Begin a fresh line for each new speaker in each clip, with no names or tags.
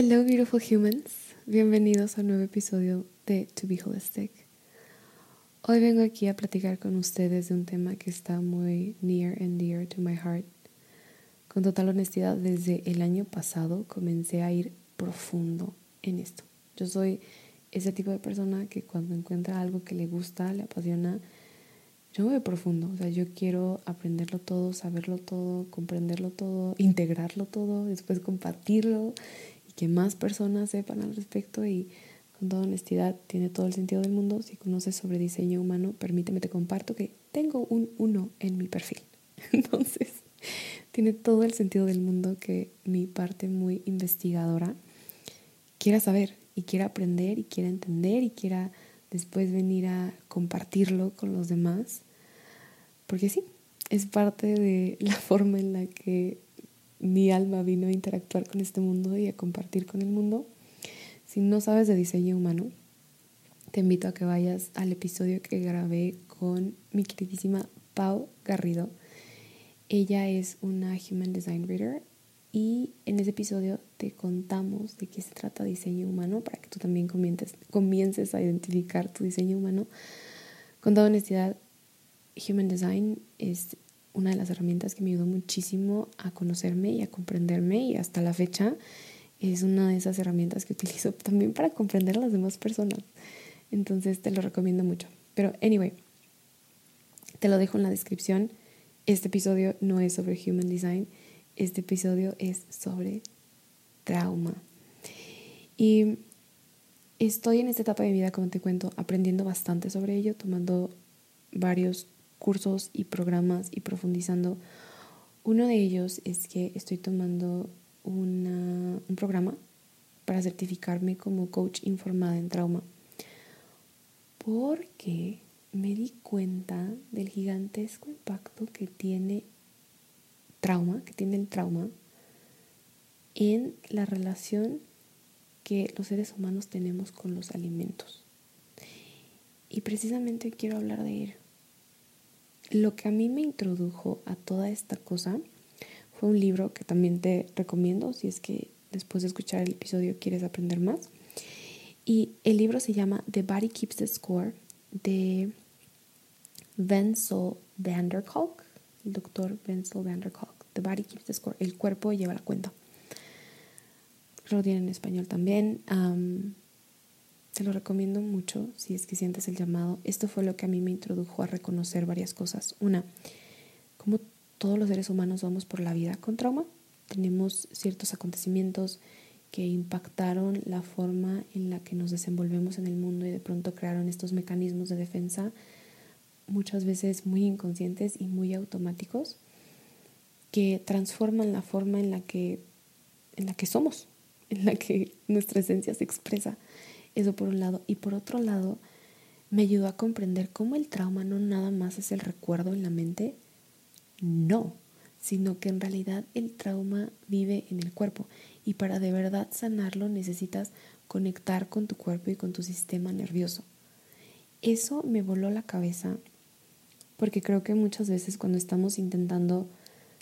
Hello beautiful humans, bienvenidos a un nuevo episodio de To Be Holistic. Hoy vengo aquí a platicar con ustedes de un tema que está muy near and dear to my heart. Con total honestidad, desde el año pasado comencé a ir profundo en esto. Yo soy ese tipo de persona que cuando encuentra algo que le gusta, le apasiona, yo me voy profundo. O sea, yo quiero aprenderlo todo, saberlo todo, comprenderlo todo, integrarlo todo, después compartirlo que más personas sepan al respecto y con toda honestidad tiene todo el sentido del mundo. Si conoces sobre diseño humano, permíteme te comparto que tengo un uno en mi perfil. Entonces, tiene todo el sentido del mundo que mi parte muy investigadora quiera saber y quiera aprender y quiera entender y quiera después venir a compartirlo con los demás. Porque sí, es parte de la forma en la que mi alma vino a interactuar con este mundo y a compartir con el mundo. Si no sabes de diseño humano, te invito a que vayas al episodio que grabé con mi queridísima Pau Garrido. Ella es una Human Design Reader y en ese episodio te contamos de qué se trata diseño humano para que tú también comiences, comiences a identificar tu diseño humano. Con toda honestidad, Human Design es una de las herramientas que me ayudó muchísimo a conocerme y a comprenderme y hasta la fecha es una de esas herramientas que utilizo también para comprender a las demás personas. Entonces te lo recomiendo mucho. Pero anyway, te lo dejo en la descripción. Este episodio no es sobre Human Design, este episodio es sobre trauma. Y estoy en esta etapa de vida, como te cuento, aprendiendo bastante sobre ello, tomando varios cursos y programas y profundizando. Uno de ellos es que estoy tomando un programa para certificarme como coach informada en trauma. Porque me di cuenta del gigantesco impacto que tiene trauma, que tiene el trauma en la relación que los seres humanos tenemos con los alimentos. Y precisamente quiero hablar de ello lo que a mí me introdujo a toda esta cosa fue un libro que también te recomiendo si es que después de escuchar el episodio quieres aprender más. Y el libro se llama The Body Keeps the Score de Wenzel van der Kolk, el doctor Wenzel van der Kolk. The Body Keeps the Score, el cuerpo lleva la cuenta. Lo tiene en español también. Te lo recomiendo mucho si es que sientes el llamado. Esto fue lo que a mí me introdujo a reconocer varias cosas. Una, como todos los seres humanos vamos por la vida con trauma. Tenemos ciertos acontecimientos que impactaron la forma en la que nos desenvolvemos en el mundo y de pronto crearon estos mecanismos de defensa, muchas veces muy inconscientes y muy automáticos, que transforman la forma en la que, en la que somos, en la que nuestra esencia se expresa. Eso por un lado. Y por otro lado, me ayudó a comprender cómo el trauma no nada más es el recuerdo en la mente, no, sino que en realidad el trauma vive en el cuerpo y para de verdad sanarlo necesitas conectar con tu cuerpo y con tu sistema nervioso. Eso me voló la cabeza porque creo que muchas veces cuando estamos intentando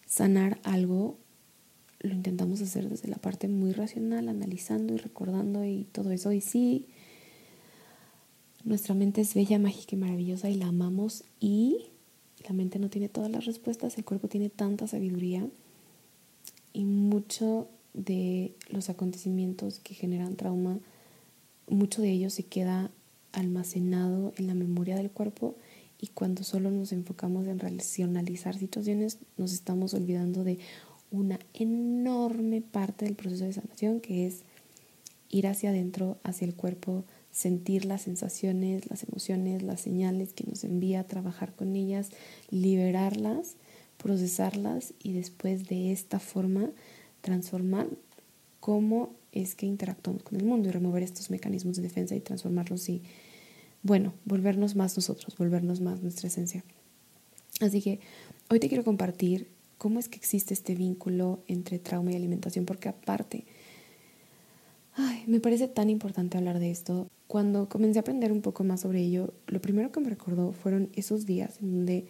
sanar algo, lo intentamos hacer desde la parte muy racional, analizando y recordando y todo eso. Y sí, nuestra mente es bella, mágica y maravillosa y la amamos y la mente no tiene todas las respuestas, el cuerpo tiene tanta sabiduría y mucho de los acontecimientos que generan trauma, mucho de ello se queda almacenado en la memoria del cuerpo y cuando solo nos enfocamos en racionalizar situaciones nos estamos olvidando de una enorme parte del proceso de sanación que es ir hacia adentro, hacia el cuerpo, sentir las sensaciones, las emociones, las señales que nos envía, trabajar con ellas, liberarlas, procesarlas y después de esta forma transformar cómo es que interactuamos con el mundo y remover estos mecanismos de defensa y transformarlos y, bueno, volvernos más nosotros, volvernos más nuestra esencia. Así que hoy te quiero compartir cómo es que existe este vínculo entre trauma y alimentación, porque aparte, ay, me parece tan importante hablar de esto. Cuando comencé a aprender un poco más sobre ello, lo primero que me recordó fueron esos días en donde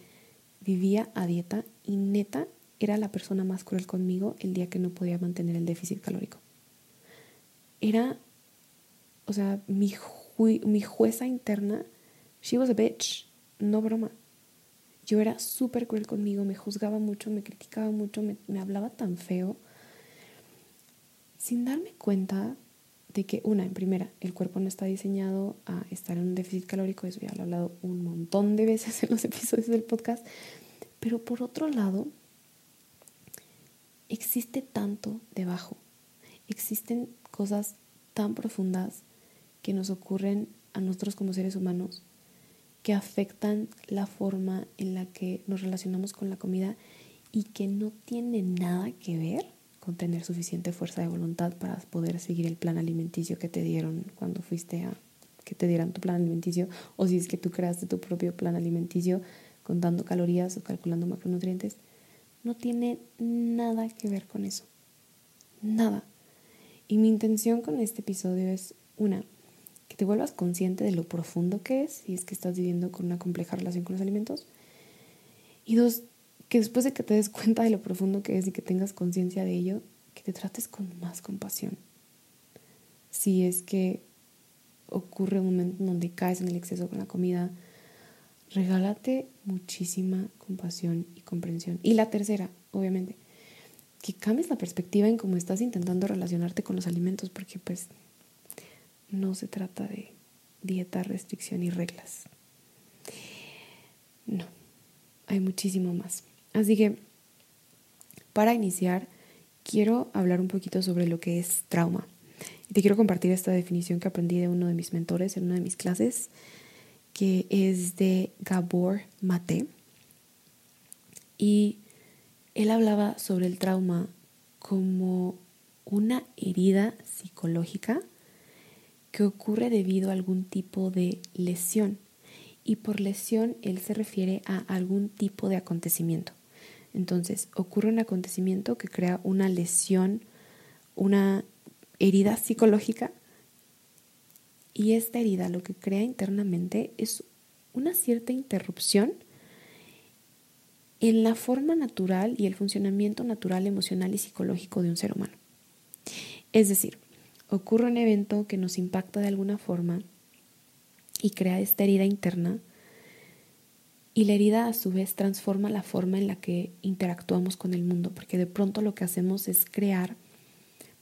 vivía a dieta y neta era la persona más cruel conmigo el día que no podía mantener el déficit calórico. Era, o sea, mi, mi jueza interna, she was a bitch, no broma. Yo era súper cruel conmigo, me juzgaba mucho, me criticaba mucho, me, me hablaba tan feo, sin darme cuenta de que, una, en primera, el cuerpo no está diseñado a estar en un déficit calórico, eso ya lo he hablado un montón de veces en los episodios del podcast, pero por otro lado, existe tanto debajo, existen cosas tan profundas que nos ocurren a nosotros como seres humanos que afectan la forma en la que nos relacionamos con la comida y que no tiene nada que ver con tener suficiente fuerza de voluntad para poder seguir el plan alimenticio que te dieron cuando fuiste a que te dieran tu plan alimenticio o si es que tú creaste tu propio plan alimenticio contando calorías o calculando macronutrientes. No tiene nada que ver con eso. Nada. Y mi intención con este episodio es, una, te vuelvas consciente de lo profundo que es, si es que estás viviendo con una compleja relación con los alimentos. Y dos, que después de que te des cuenta de lo profundo que es y que tengas conciencia de ello, que te trates con más compasión. Si es que ocurre un momento en donde caes en el exceso con la comida, regálate muchísima compasión y comprensión. Y la tercera, obviamente, que cambies la perspectiva en cómo estás intentando relacionarte con los alimentos, porque pues no se trata de dieta, restricción y reglas. No, hay muchísimo más. Así que, para iniciar, quiero hablar un poquito sobre lo que es trauma. Y te quiero compartir esta definición que aprendí de uno de mis mentores en una de mis clases que es de Gabor Mate. Y él hablaba sobre el trauma como una herida psicológica que ocurre debido a algún tipo de lesión. Y por lesión él se refiere a algún tipo de acontecimiento. Entonces, ocurre un acontecimiento que crea una lesión, una herida psicológica y esta herida lo que crea internamente es una cierta interrupción en la forma natural y el funcionamiento natural, emocional y psicológico de un ser humano. Es decir, ocurre un evento que nos impacta de alguna forma y crea esta herida interna y la herida a su vez transforma la forma en la que interactuamos con el mundo, porque de pronto lo que hacemos es crear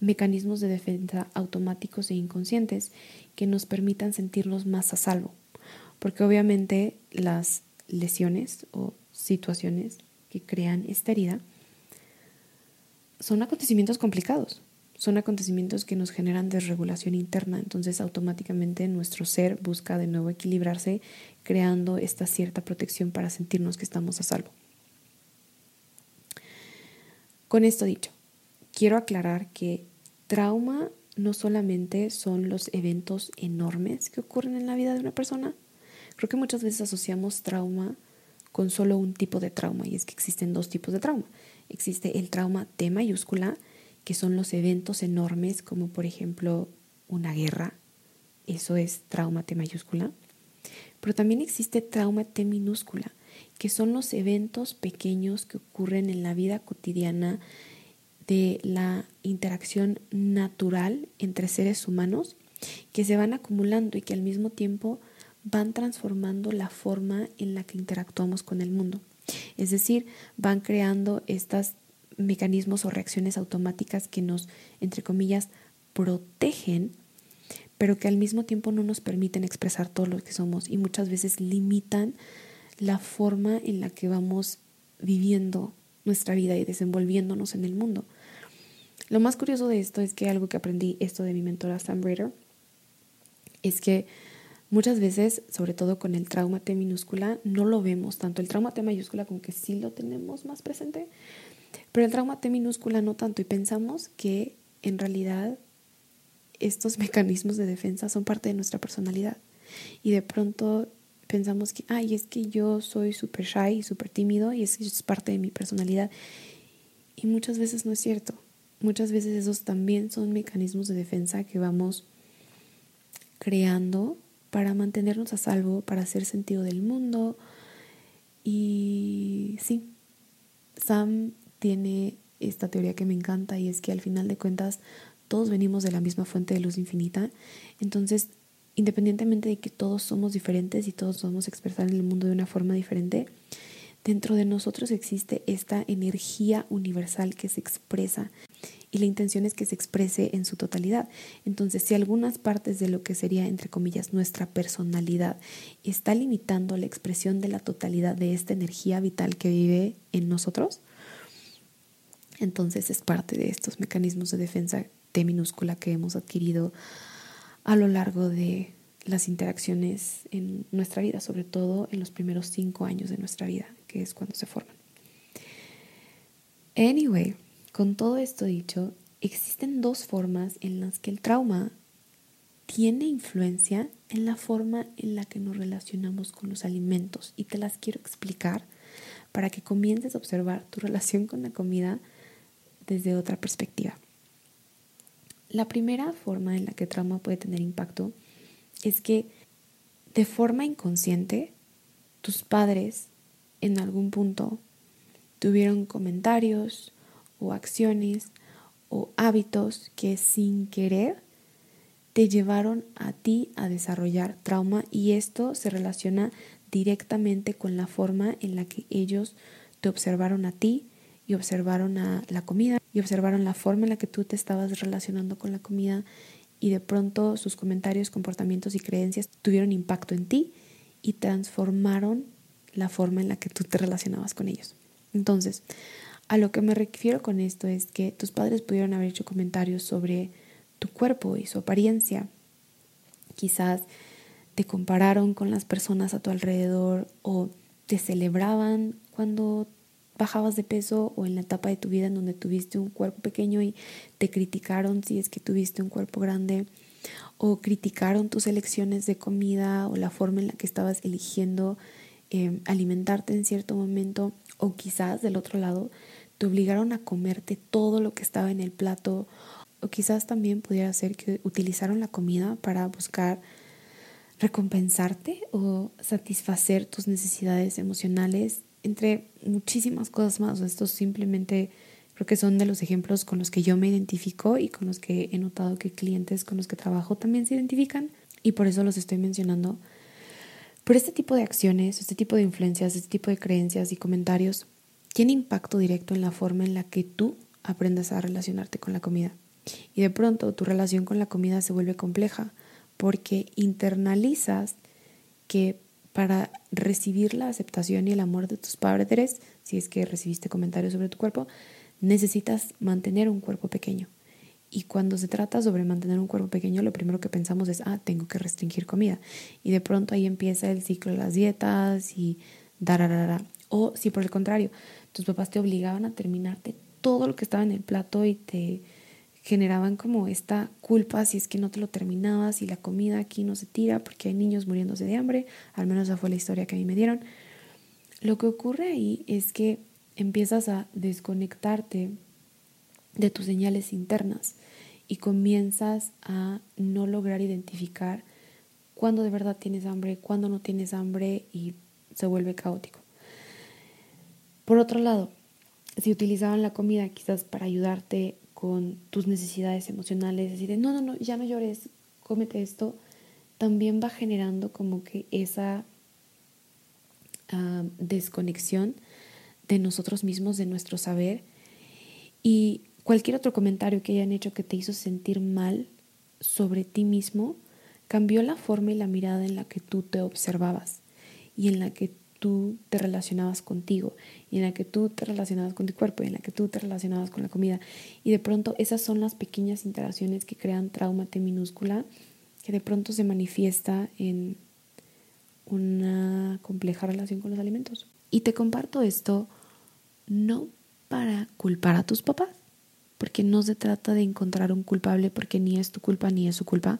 mecanismos de defensa automáticos e inconscientes que nos permitan sentirnos más a salvo. Porque obviamente las lesiones o situaciones que crean esta herida son acontecimientos complicados, son acontecimientos que nos generan desregulación interna, entonces automáticamente nuestro ser busca de nuevo equilibrarse, creando esta cierta protección para sentirnos que estamos a salvo. Con esto dicho, quiero aclarar que trauma no solamente son los eventos enormes que ocurren en la vida de una persona. Creo que muchas veces asociamos trauma con solo un tipo de trauma y es que existen dos tipos de trauma. Existe el trauma T mayúscula, que son los eventos enormes como por ejemplo una guerra, eso es trauma T mayúscula. Pero también existe trauma T minúscula, que son los eventos pequeños que ocurren en la vida cotidiana de la interacción natural entre seres humanos que se van acumulando y que al mismo tiempo van transformando la forma en la que interactuamos con el mundo. Es decir, van creando estas mecanismos o reacciones automáticas que nos, entre comillas, protegen, pero que al mismo tiempo no nos permiten expresar todo lo que somos y muchas veces limitan la forma en la que vamos viviendo nuestra vida y desenvolviéndonos en el mundo. Lo más curioso de esto es que algo que aprendí esto de mi mentora Sam Rader es que muchas veces, sobre todo con el trauma T minúscula, no lo vemos tanto el trauma T mayúscula como que sí lo tenemos más presente, pero el trauma T minúscula no tanto y pensamos que en realidad estos mecanismos de defensa son parte de nuestra personalidad y de pronto pensamos que, ay, es que yo soy súper shy y súper tímido y es, es parte de mi personalidad. Y muchas veces no es cierto. Muchas veces esos también son mecanismos de defensa que vamos creando para mantenernos a salvo, para hacer sentido del mundo. Y sí, Sam tiene esta teoría que me encanta y es que al final de cuentas todos venimos de la misma fuente de luz infinita. Entonces independientemente de que todos somos diferentes y todos podemos expresar en el mundo de una forma diferente, dentro de nosotros existe esta energía universal que se expresa y la intención es que se exprese en su totalidad. Entonces, si algunas partes de lo que sería, entre comillas, nuestra personalidad está limitando la expresión de la totalidad de esta energía vital que vive en nosotros, entonces es parte de estos mecanismos de defensa T minúscula que hemos adquirido a lo largo de las interacciones en nuestra vida, sobre todo en los primeros cinco años de nuestra vida, que es cuando se forman. Anyway, con todo esto dicho, existen dos formas en las que el trauma tiene influencia en la forma en la que nos relacionamos con los alimentos y te las quiero explicar para que comiences a observar tu relación con la comida desde otra perspectiva. La primera forma en la que trauma puede tener impacto es que de forma inconsciente tus padres en algún punto tuvieron comentarios o acciones o hábitos que sin querer te llevaron a ti a desarrollar trauma y esto se relaciona directamente con la forma en la que ellos te observaron a ti y observaron a la comida y observaron la forma en la que tú te estabas relacionando con la comida y de pronto sus comentarios, comportamientos y creencias tuvieron impacto en ti y transformaron la forma en la que tú te relacionabas con ellos. Entonces, a lo que me refiero con esto es que tus padres pudieron haber hecho comentarios sobre tu cuerpo y su apariencia. Quizás te compararon con las personas a tu alrededor o te celebraban cuando bajabas de peso o en la etapa de tu vida en donde tuviste un cuerpo pequeño y te criticaron si es que tuviste un cuerpo grande o criticaron tus elecciones de comida o la forma en la que estabas eligiendo eh, alimentarte en cierto momento o quizás del otro lado te obligaron a comerte todo lo que estaba en el plato o quizás también pudiera ser que utilizaron la comida para buscar recompensarte o satisfacer tus necesidades emocionales entre muchísimas cosas más. Estos simplemente creo que son de los ejemplos con los que yo me identifico y con los que he notado que clientes con los que trabajo también se identifican y por eso los estoy mencionando. Pero este tipo de acciones, este tipo de influencias, este tipo de creencias y comentarios tiene impacto directo en la forma en la que tú aprendas a relacionarte con la comida. Y de pronto tu relación con la comida se vuelve compleja porque internalizas que para recibir la aceptación y el amor de tus padres, si es que recibiste comentarios sobre tu cuerpo, necesitas mantener un cuerpo pequeño. Y cuando se trata sobre mantener un cuerpo pequeño, lo primero que pensamos es, ah, tengo que restringir comida. Y de pronto ahí empieza el ciclo de las dietas y dararara. O si por el contrario, tus papás te obligaban a terminarte todo lo que estaba en el plato y te generaban como esta culpa si es que no te lo terminabas y la comida aquí no se tira porque hay niños muriéndose de hambre, al menos esa fue la historia que a mí me dieron. Lo que ocurre ahí es que empiezas a desconectarte de tus señales internas y comienzas a no lograr identificar cuándo de verdad tienes hambre, cuándo no tienes hambre y se vuelve caótico. Por otro lado, si utilizaban la comida quizás para ayudarte con tus necesidades emocionales, decir, de no, no, no, ya no llores, cómete esto, también va generando como que esa desconexión de nosotros mismos, de nuestro saber, Y cualquier otro comentario que hayan hecho que te hizo sentir mal sobre ti mismo cambió la forma y la mirada en la que tú te observabas y en la que tú te relacionabas contigo y en la que tú te relacionabas con tu cuerpo y en la que tú te relacionabas con la comida. Y de pronto esas son las pequeñas interacciones que crean trauma T minúscula que de pronto se manifiesta en una compleja relación con los alimentos. Y te comparto esto no para culpar a tus papás, porque no se trata de encontrar un culpable porque ni es tu culpa ni es su culpa.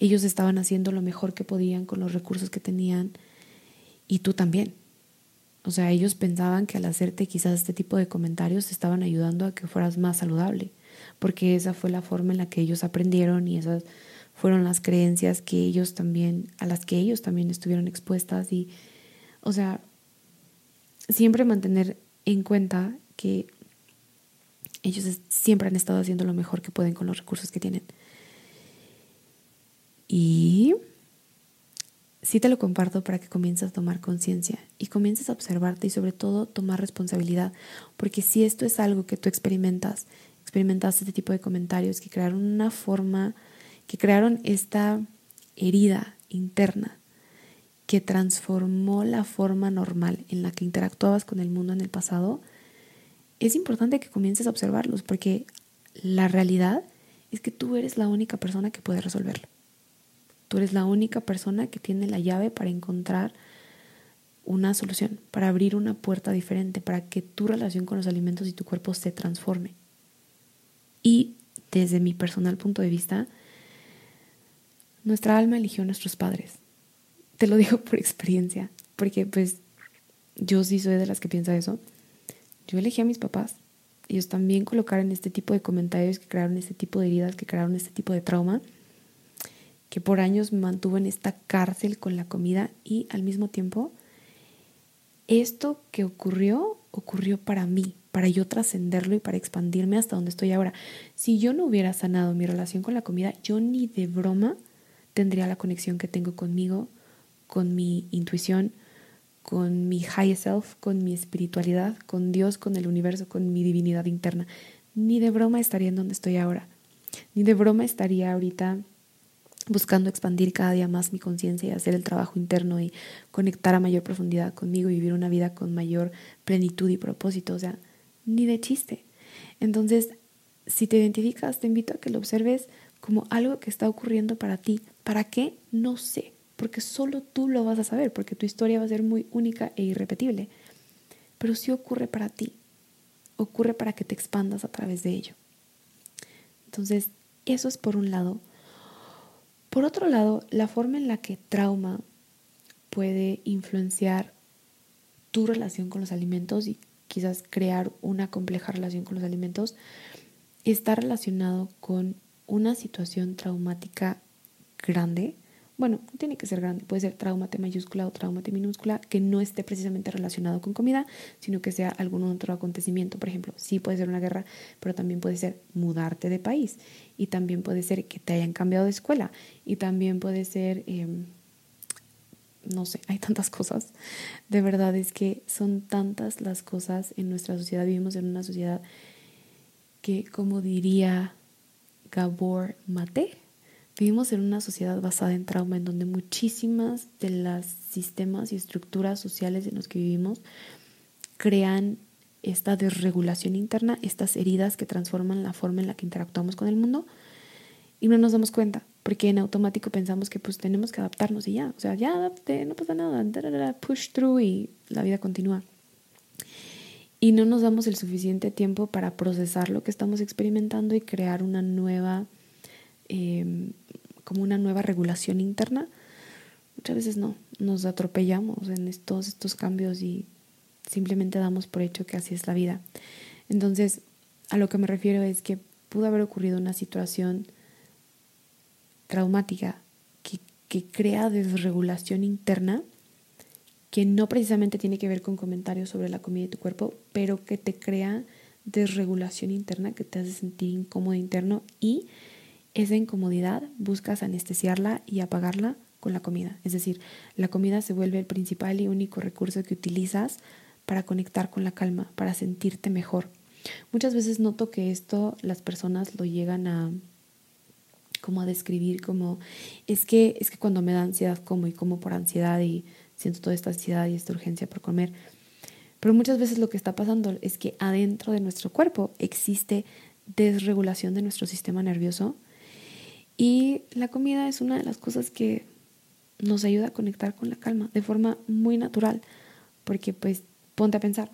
Ellos estaban haciendo lo mejor que podían con los recursos que tenían y tú también. O sea, ellos pensaban que al hacerte quizás este tipo de comentarios te estaban ayudando a que fueras más saludable, porque esa fue la forma en la que ellos aprendieron y esas fueron las creencias que ellos también a las que ellos también estuvieron expuestas y o sea, siempre mantener en cuenta que ellos siempre han estado haciendo lo mejor que pueden con los recursos que tienen. Y sí te lo comparto para que comiences a tomar conciencia y comiences a observarte y sobre todo tomar responsabilidad, porque si esto es algo que tú experimentas, experimentaste este tipo de comentarios que crearon una forma, que crearon esta herida interna que transformó la forma normal en la que interactuabas con el mundo en el pasado, es importante que comiences a observarlos porque la realidad es que tú eres la única persona que puede resolverlo. Tú eres la única persona que tiene la llave para encontrar una solución, para abrir una puerta diferente, para que tu relación con los alimentos y tu cuerpo se transforme. Y desde mi personal punto de vista, nuestra alma eligió a nuestros padres. Te lo digo por experiencia, porque pues yo sí soy de las que piensa eso. Yo elegí a mis papás. Ellos también colocaron este tipo de comentarios que crearon este tipo de heridas, que crearon este tipo de trauma, que por años me mantuvo en esta cárcel con la comida y al mismo tiempo esto que ocurrió ocurrió para mí, para yo trascenderlo y para expandirme hasta donde estoy ahora. Si yo no hubiera sanado mi relación con la comida, yo ni de broma tendría la conexión que tengo conmigo, con mi intuición, con mi high self, con mi espiritualidad, con Dios, con el universo, con mi divinidad interna. Ni de broma estaría en donde estoy ahora. Ni de broma estaría ahorita buscando expandir cada día más mi conciencia y hacer el trabajo interno y conectar a mayor profundidad conmigo y vivir una vida con mayor plenitud y propósito. O sea, ni de chiste. Entonces, si te identificas, te invito a que lo observes como algo que está ocurriendo para ti. ¿Para qué? No sé porque solo tú lo vas a saber, porque tu historia va a ser muy única e irrepetible. Pero sí ocurre para ti, ocurre para que te expandas a través de ello. Entonces, eso es por un lado. Por otro lado, la forma en la que trauma puede influenciar tu relación con los alimentos y quizás crear una compleja relación con los alimentos está relacionado con una situación traumática grande bueno, tiene que ser grande, puede ser trauma T mayúscula o trauma T minúscula, que no esté precisamente relacionado con comida, sino que sea algún otro acontecimiento. Por ejemplo, sí puede ser una guerra, pero también puede ser mudarte de país, y también puede ser que te hayan cambiado de escuela, y también puede ser, em, no sé, hay tantas cosas. De verdad es que son tantas las cosas en nuestra sociedad. Vivimos en una sociedad que, como diría Gabor Mate, Vivimos en una sociedad basada en trauma en donde muchísimas de los sistemas y estructuras sociales en los que vivimos crean esta desregulación interna, estas heridas que transforman la forma en la que interactuamos con el mundo y no nos damos cuenta, porque en automático pensamos que pues tenemos que adaptarnos y ya, o sea, ya adapte, no pasa nada, push through y la vida continúa. Y no nos damos el suficiente tiempo para procesar lo que estamos experimentando y crear una nueva Em, como una nueva regulación interna, muchas veces no, nos atropellamos en todos estos cambios y simplemente damos por hecho que así es la vida. Entonces, a lo que me refiero es que pudo haber ocurrido una situación traumática que, que crea desregulación interna que no precisamente tiene que ver con comentarios sobre la comida de tu cuerpo, pero que te crea desregulación interna, que te hace sentir incómodo interno y esa incomodidad buscas anestesiarla y apagarla con la comida. Es decir, la comida se vuelve el principal y único recurso que utilizas para conectar con la calma, para sentirte mejor. Muchas veces noto que esto las personas lo llegan a como a describir como es que es que cuando me da ansiedad como y como por ansiedad y siento toda esta ansiedad y esta urgencia por comer. Pero muchas veces lo que está pasando es que adentro de nuestro cuerpo existe desregulación de nuestro sistema nervioso y la comida es una de las cosas que nos ayuda a conectar con la calma de forma muy natural, porque pues ponte a pensar,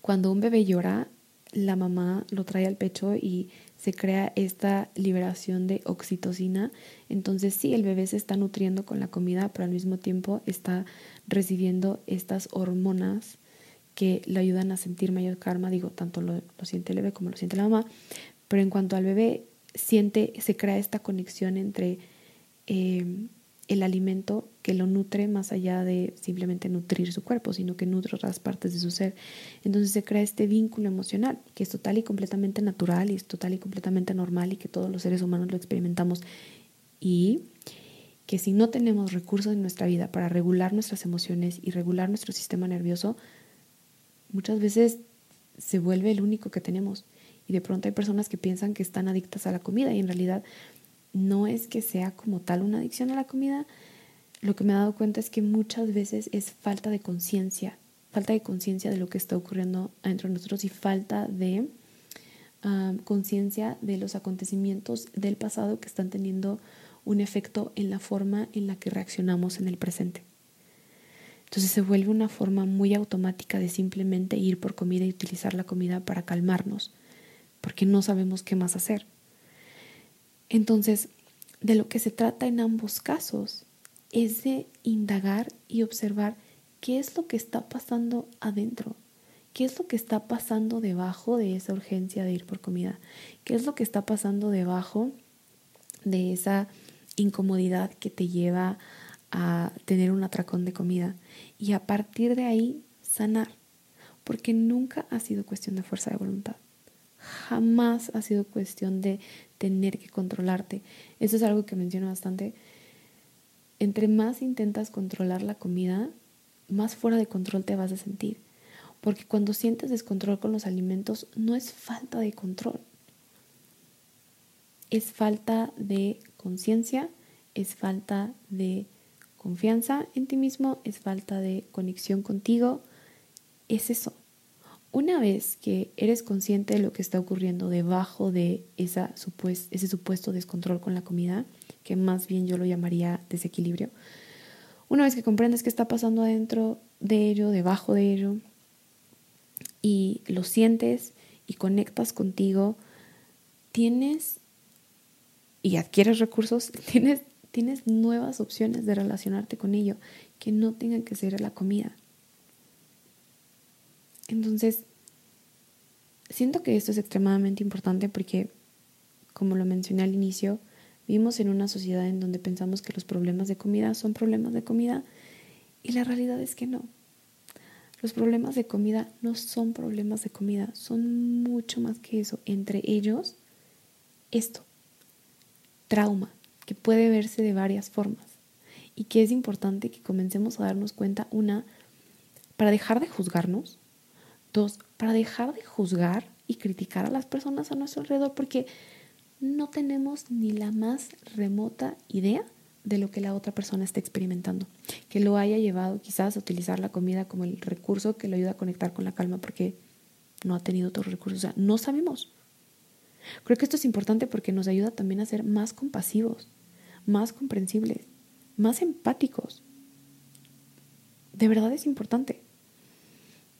cuando un bebé llora, la mamá lo trae al pecho y se crea esta liberación de oxitocina. Entonces sí, el bebé se está nutriendo con la comida, pero al mismo tiempo está recibiendo estas hormonas que le ayudan a sentir mayor karma. Digo, tanto lo, siente el bebé como lo siente la mamá. Pero en cuanto al bebé, siente, se crea esta conexión entre eh, el alimento que lo nutre más allá de simplemente nutrir su cuerpo, sino que nutre otras partes de su ser. Entonces se crea este vínculo emocional que es total y completamente natural y es total y completamente normal y que todos los seres humanos lo experimentamos y que si no tenemos recursos en nuestra vida para regular nuestras emociones y regular nuestro sistema nervioso, muchas veces se vuelve el único que tenemos. Y de pronto hay personas que piensan que están adictas a la comida y en realidad no es que sea como tal una adicción a la comida, lo que me he dado cuenta es que muchas veces es falta de conciencia, falta de conciencia de lo que está ocurriendo dentro de nosotros y falta de ah, conciencia de los acontecimientos del pasado que están teniendo un efecto en la forma en la que reaccionamos en el presente. Entonces se vuelve una forma muy automática de simplemente ir por comida y utilizar la comida para calmarnos, porque no sabemos qué más hacer. Entonces, de lo que se trata en ambos casos es de indagar y observar qué es lo que está pasando adentro, qué es lo que está pasando debajo de esa urgencia de ir por comida, qué es lo que está pasando debajo de esa incomodidad que te lleva a tener un atracón de comida y a partir de ahí sanar, porque nunca ha sido cuestión de fuerza de voluntad jamás ha sido cuestión de tener que controlarte. Eso es algo que menciono bastante. Entre más intentas controlar la comida, más fuera de control te vas a sentir. Porque cuando sientes descontrol con los alimentos, no es falta de control. Es falta de conciencia, es falta de confianza en ti mismo, es falta de conexión contigo. Es eso. Una vez que eres consciente de lo que está ocurriendo debajo de esa ese supuesto descontrol con la comida, que más bien yo lo llamaría desequilibrio, una vez que comprendes qué está pasando adentro de ello, debajo de ello, y lo sientes y conectas contigo, tienes y adquieres recursos, tienes, tienes nuevas opciones de relacionarte con ello que no tengan que ser la comida. Entonces, siento que esto es extremadamente importante porque, como lo mencioné al inicio, vivimos en una sociedad en donde pensamos que los problemas de comida son problemas de comida y la realidad es que no. Los problemas de comida no son problemas de comida, son mucho más que eso. Entre ellos, esto, trauma, que puede verse de varias formas y que es importante que comencemos a darnos cuenta, una, para dejar de juzgarnos, Dos, para dejar de juzgar y criticar a las personas a nuestro alrededor, porque no tenemos ni la más remota idea de lo que la otra persona está experimentando, que lo haya llevado quizás a utilizar la comida como el recurso que lo ayuda a conectar con la calma porque no ha tenido otros recursos, o sea, no sabemos. Creo que esto es importante porque nos ayuda también a ser más compasivos, más comprensibles, más empáticos. De verdad es importante.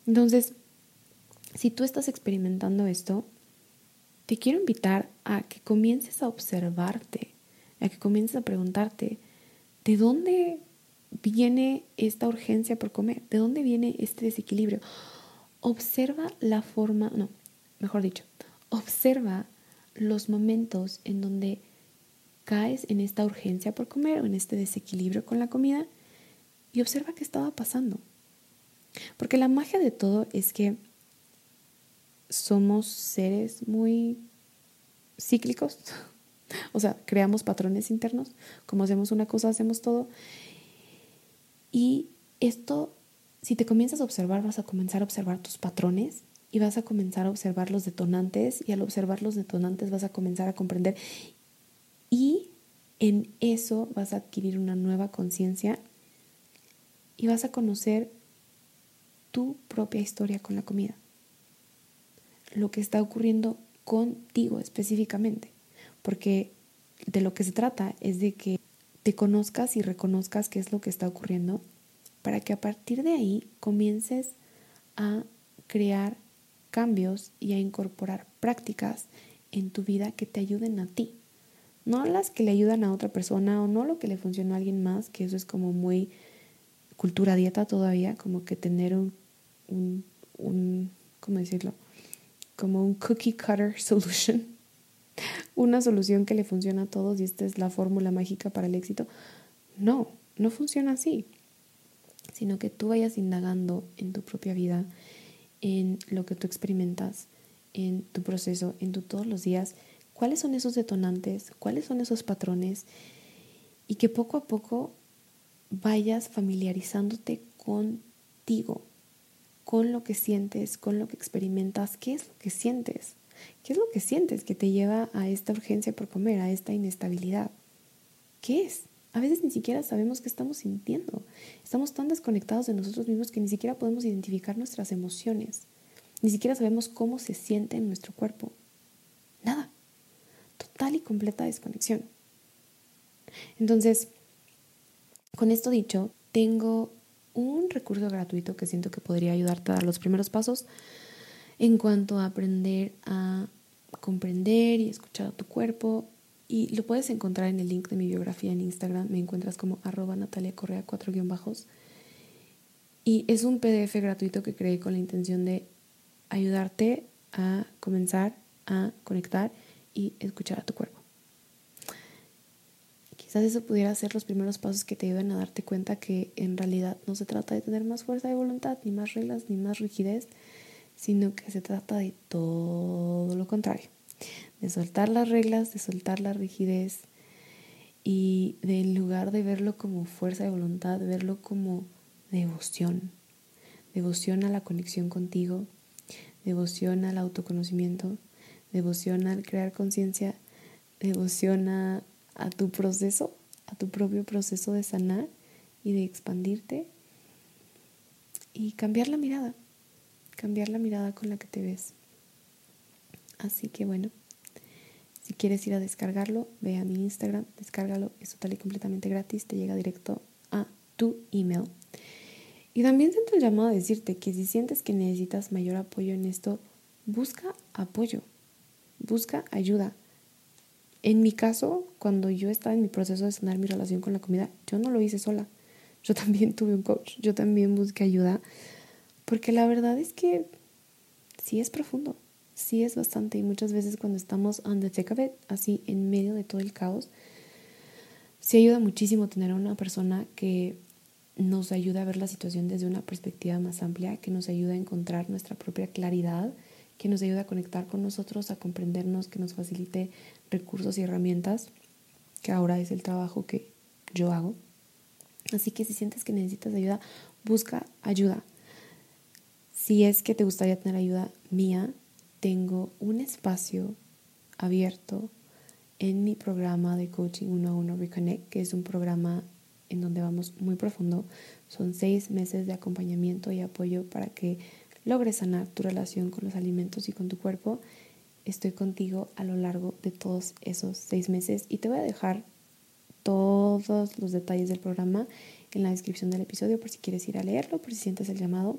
Entonces, si tú estás experimentando esto, te quiero invitar a que comiences a observarte, a que comiences a preguntarte, ¿de dónde viene esta urgencia por comer? ¿De dónde viene este desequilibrio? Observa la forma, no, mejor dicho, observa los momentos en donde caes en esta urgencia por comer o en este desequilibrio con la comida y observa qué estaba pasando. Porque la magia de todo es que somos seres muy cíclicos, o sea, creamos patrones internos, como hacemos una cosa, hacemos todo. Y esto, si te comienzas a observar, vas a comenzar a observar tus patrones y vas a comenzar a observar los detonantes y al observar los detonantes vas a comenzar a comprender y en eso vas a adquirir una nueva conciencia y vas a conocer tu propia historia con la comida. Lo que está ocurriendo contigo específicamente. Porque de lo que se trata es de que te conozcas y reconozcas qué es lo que está ocurriendo para que a partir de ahí comiences a crear cambios y a incorporar prácticas en tu vida que te ayuden a ti. No las que le ayudan a otra persona o no lo que le funcionó a alguien más, que eso es como muy cultura dieta todavía, como que tener un, un, un ¿cómo decirlo? Como un cookie cutter solution, una solución que le funciona a todos y esta es la fórmula mágica para el éxito. No, no funciona así, sino que tú vayas indagando en tu propia vida, en lo que tú experimentas, en tu proceso, en tu todos los días, cuáles son esos detonantes, cuáles son esos patrones y que poco a poco vayas familiarizándote contigo, con lo que sientes, con lo que experimentas, qué es lo que sientes, qué es lo que sientes que te lleva a esta urgencia por comer, a esta inestabilidad. ¿Qué es? A veces ni siquiera sabemos qué estamos sintiendo. Estamos tan desconectados de nosotros mismos que ni siquiera podemos identificar nuestras emociones. Ni siquiera sabemos cómo se siente en nuestro cuerpo. Nada. Total y completa desconexión. Entonces, con esto dicho, tengo un recurso gratuito que siento que podría ayudarte a dar los primeros pasos en cuanto a aprender a comprender y escuchar a tu cuerpo. Y lo puedes encontrar en el link de mi biografía en Instagram. Me encuentras como arroba Natalia Correa 4 bajos. Y es un PDF gratuito que creé con la intención de ayudarte a comenzar a conectar y escuchar a tu cuerpo. Quizás eso pudiera ser los primeros pasos que te ayuden a darte cuenta que en realidad no se trata de tener más fuerza de voluntad, ni más reglas, ni más rigidez, sino que se trata de todo lo contrario, de soltar las reglas, de soltar la rigidez y de en lugar de verlo como fuerza de voluntad, verlo como devoción, devoción a la conexión contigo, devoción al autoconocimiento, devoción al crear conciencia, devoción a a tu proceso, a tu propio proceso de sanar y de expandirte y cambiar la mirada, cambiar la mirada con la que te ves. Así que bueno, si quieres ir a descargarlo, ve a mi Instagram, descárgalo, es total y completamente gratis, te llega directo a tu email. Y también siento el llamado a decirte que si sientes que necesitas mayor apoyo en esto, busca apoyo, busca ayuda. En mi caso, cuando yo estaba en mi proceso de sanar mi relación con la comida, yo no lo hice sola. Yo también tuve un coach, yo también busqué ayuda, porque la verdad es que sí es profundo, sí es bastante y muchas veces cuando estamos on the thick así en medio de todo el caos, sí ayuda muchísimo tener a una persona que nos ayude a ver la situación desde una perspectiva más amplia, que nos ayude a encontrar nuestra propia claridad que nos ayude a conectar con nosotros, a comprendernos, que nos facilite recursos y herramientas, que ahora es el trabajo que yo hago. Así que si sientes que necesitas ayuda, busca ayuda. Si es que te gustaría tener ayuda mía, tengo un espacio abierto en mi programa de coaching 1 a 1 Reconnect, que es un programa en donde vamos muy profundo. Son seis meses de acompañamiento y apoyo para que logres sanar tu relación con los alimentos y con tu cuerpo, estoy contigo a lo largo de todos esos seis meses y te voy a dejar todos los detalles del programa en la descripción del episodio por si quieres ir a leerlo, por si sientes el llamado.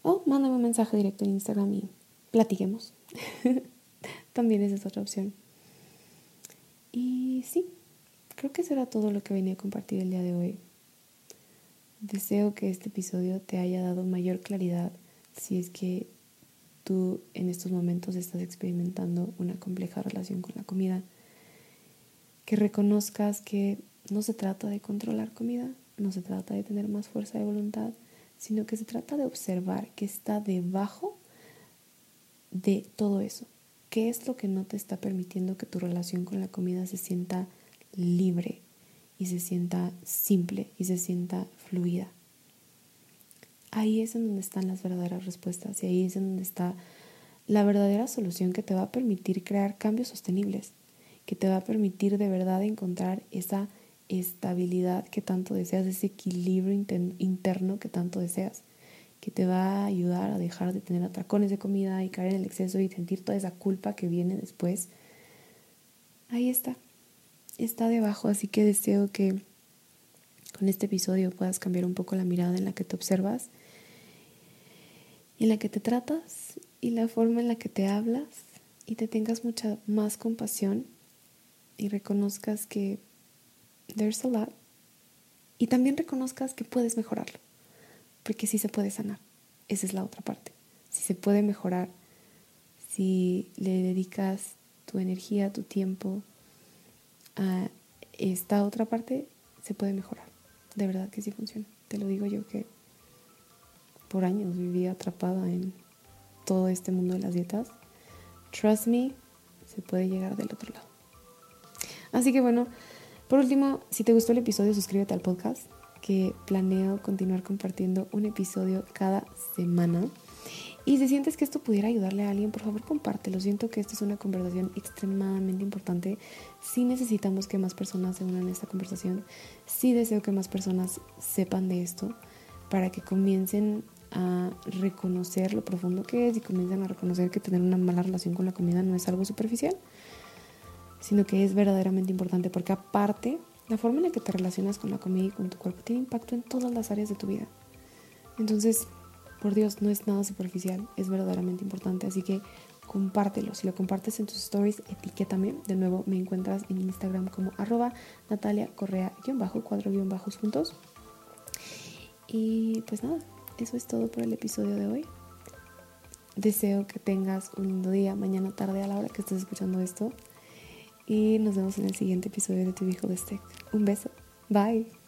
O mándame un mensaje directo en Instagram y platiquemos. También esa es otra opción. Y sí, creo que será todo lo que venía a compartir el día de hoy. Deseo que este episodio te haya dado mayor claridad si es que tú en estos momentos estás experimentando una compleja relación con la comida. Que reconozcas que no se trata de controlar comida, no se trata de tener más fuerza de voluntad, sino que se trata de observar que está debajo de todo eso. ¿Qué es lo que no te está permitiendo que tu relación con la comida se sienta libre, y se sienta simple y se sienta fluida. ahí es en donde están las verdaderas respuestas y ahí es en donde está la verdadera solución que te va a permitir crear cambios sostenibles, que te va a permitir de verdad encontrar esa estabilidad que tanto deseas, ese equilibrio interno que tanto deseas, que te va a ayudar a dejar de tener atracones de comida y caer en el exceso y sentir toda esa culpa que viene después. Ahí está, está debajo, así que deseo que con este episodio puedas cambiar un poco la mirada en la que te observas en la que te tratas y la forma en la que te hablas y te tengas mucha más compasión y reconozcas que there's a lot y también reconozcas que puedes mejorarlo, porque sí se puede sanar. Esa es la otra parte. Si se puede mejorar, si le dedicas tu energía, tu tiempo a esta otra parte, se puede mejorar. De verdad que sí funciona. Te lo digo yo que por años viví atrapada en todo este mundo de las dietas. Trust me, se puede llegar del otro lado. Así que bueno, por último, si te gustó el episodio, suscríbete al podcast, que planeo continuar compartiendo un episodio cada semana. Y si sientes que esto pudiera ayudarle a alguien, por favor compártelo. Siento que esta es una conversación extremadamente importante. Sí necesitamos que más personas se unan a esta conversación. Sí deseo que más personas sepan de esto para que comiencen a reconocer lo profundo que es y comienzan a reconocer que tener una mala relación con la comida no es algo superficial, sino que es verdaderamente importante porque aparte la forma en la que te relacionas con la comida y con tu cuerpo tiene impacto en todas las áreas de tu vida. Entonces, por Dios, no es nada superficial, es verdaderamente importante, así que compártelo. Si lo compartes en tus stories, etiquétame. De nuevo, me encuentras en Instagram como arroba Natalia Correa-bajo, cuatro guion bajos juntos. Y pues nada, eso es todo por el episodio de hoy. Deseo que tengas un lindo día, mañana, tarde, a la hora que estés escuchando esto. Y nos vemos en el siguiente episodio de Tu Hijo de Steak. Un beso. Bye.